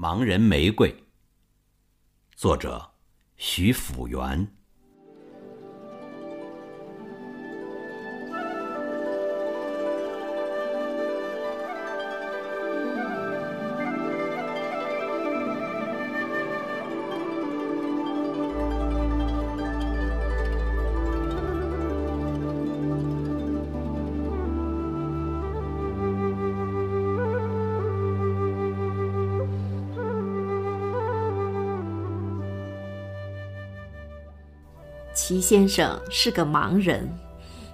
盲人玫瑰，作者徐辅元。齐先生是个盲人，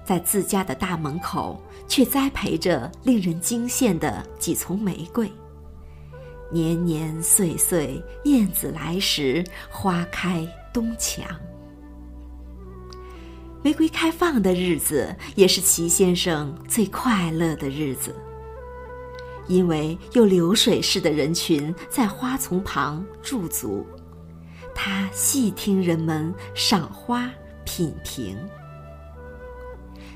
在自家的大门口却栽培着令人惊羡的几丛玫瑰。年年岁岁，燕子来时，花开东墙。玫瑰开放的日子，也是齐先生最快乐的日子，因为有流水似的人群在花丛旁驻足。他细听人们赏花、品评。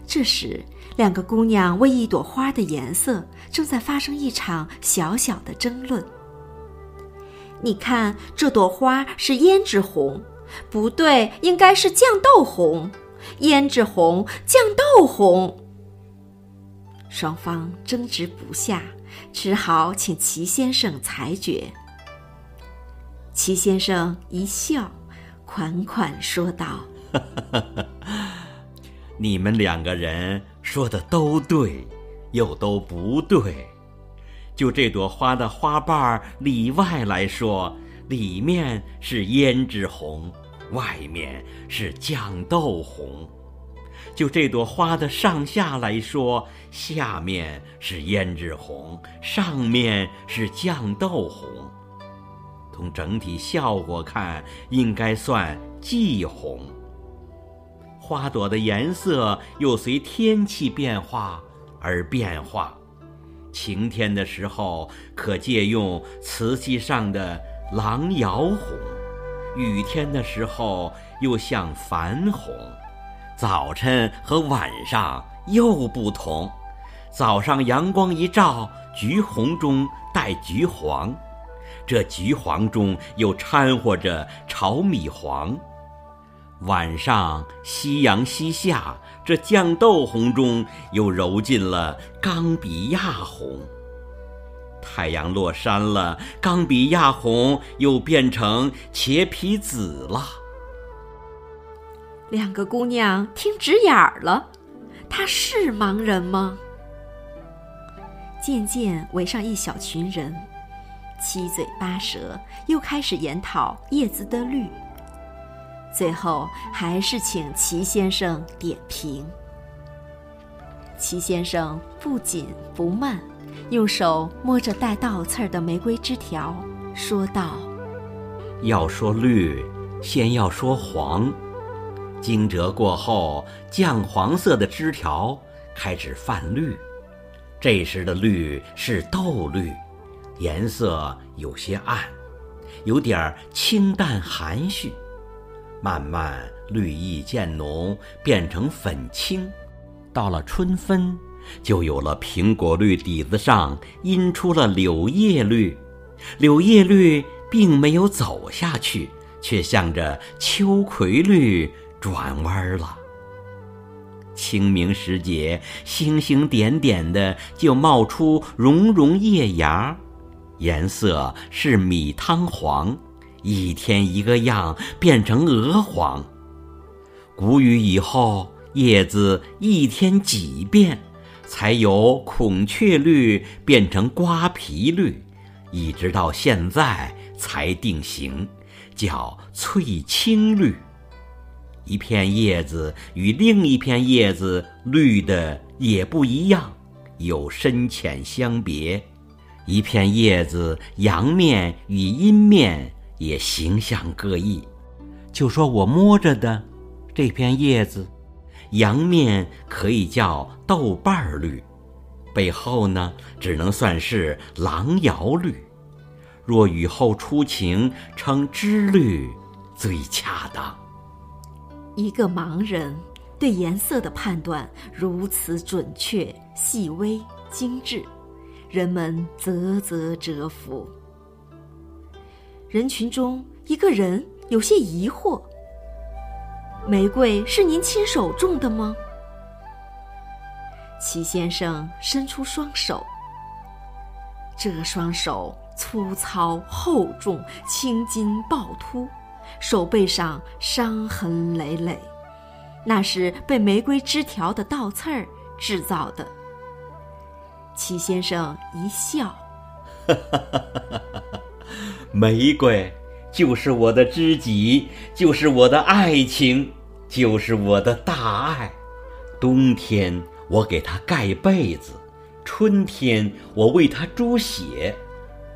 这时，两个姑娘为一朵花的颜色正在发生一场小小的争论。你看，这朵花是胭脂红，不对，应该是酱豆红。胭脂红，酱豆红。双方争执不下，只好请齐先生裁决。齐先生一笑，款款说道：“哈哈哈哈你们两个人说的都对，又都不对。就这朵花的花瓣里外来说，里面是胭脂红，外面是酱豆红；就这朵花的上下来说，下面是胭脂红，上面是酱豆红。”从整体效果看，应该算季红。花朵的颜色又随天气变化而变化。晴天的时候，可借用瓷器上的狼窑红；雨天的时候，又像矾红。早晨和晚上又不同。早上阳光一照，橘红中带橘黄。这橘黄中又掺和着炒米黄，晚上夕阳西下，这酱豆红中又揉进了冈比亚红。太阳落山了，冈比亚红又变成茄皮紫了。两个姑娘听直眼儿了，他是盲人吗？渐渐围上一小群人。七嘴八舌，又开始研讨叶子的绿。最后还是请齐先生点评。齐先生不紧不慢，用手摸着带倒刺儿的玫瑰枝条，说道：“要说绿，先要说黄。惊蛰过后，酱黄色的枝条开始泛绿，这时的绿是豆绿。”颜色有些暗，有点清淡含蓄，慢慢绿意渐浓，变成粉青。到了春分，就有了苹果绿底子上阴出了柳叶绿。柳叶绿并没有走下去，却向着秋葵绿转弯了。清明时节，星星点点的就冒出绒绒叶芽。颜色是米汤黄，一天一个样，变成鹅黄。谷雨以后，叶子一天几变，才由孔雀绿变成瓜皮绿，一直到现在才定型，叫翠青绿。一片叶子与另一片叶子绿的也不一样，有深浅相别。一片叶子，阳面与阴面也形象各异。就说我摸着的这片叶子，阳面可以叫豆瓣绿，背后呢只能算是狼窑绿。若雨后初晴，称枝绿最恰当。一个盲人对颜色的判断如此准确、细微、精致。人们啧啧折服。人群中一个人有些疑惑：“玫瑰是您亲手种的吗？”齐先生伸出双手，这双手粗糙厚重、青筋暴突，手背上伤痕累累，那是被玫瑰枝条的倒刺儿制造的。齐先生一笑：“哈哈哈哈哈玫瑰就是我的知己，就是我的爱情，就是我的大爱。冬天。”我给它盖被子，春天我为它猪血，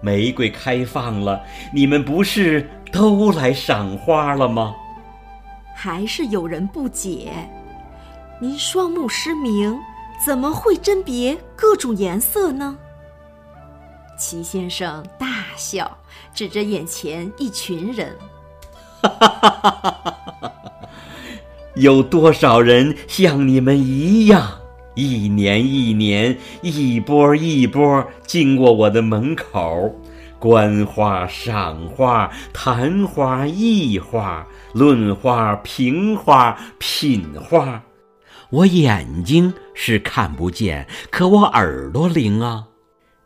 玫瑰开放了，你们不是都来赏花了吗？还是有人不解，您双目失明，怎么会甄别各种颜色呢？齐先生大笑，指着眼前一群人，哈哈哈哈哈哈！有多少人像你们一样？一年一年，一波一波经过我的门口，观花、赏花、谈花、议花、论花、评花、品花。我眼睛是看不见，可我耳朵灵啊！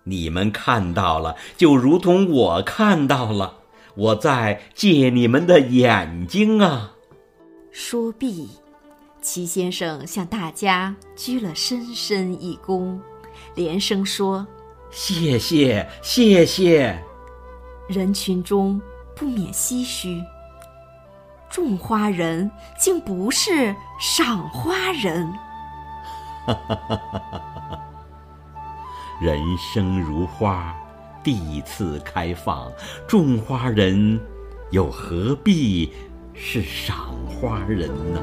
你们看到了，就如同我看到了，我在借你们的眼睛啊！说毕。齐先生向大家鞠了深深一躬，连声说：“谢谢，谢谢。”人群中不免唏嘘：种花人竟不是赏花人。哈哈哈哈哈人生如花，地次开放，种花人又何必是赏花人呢？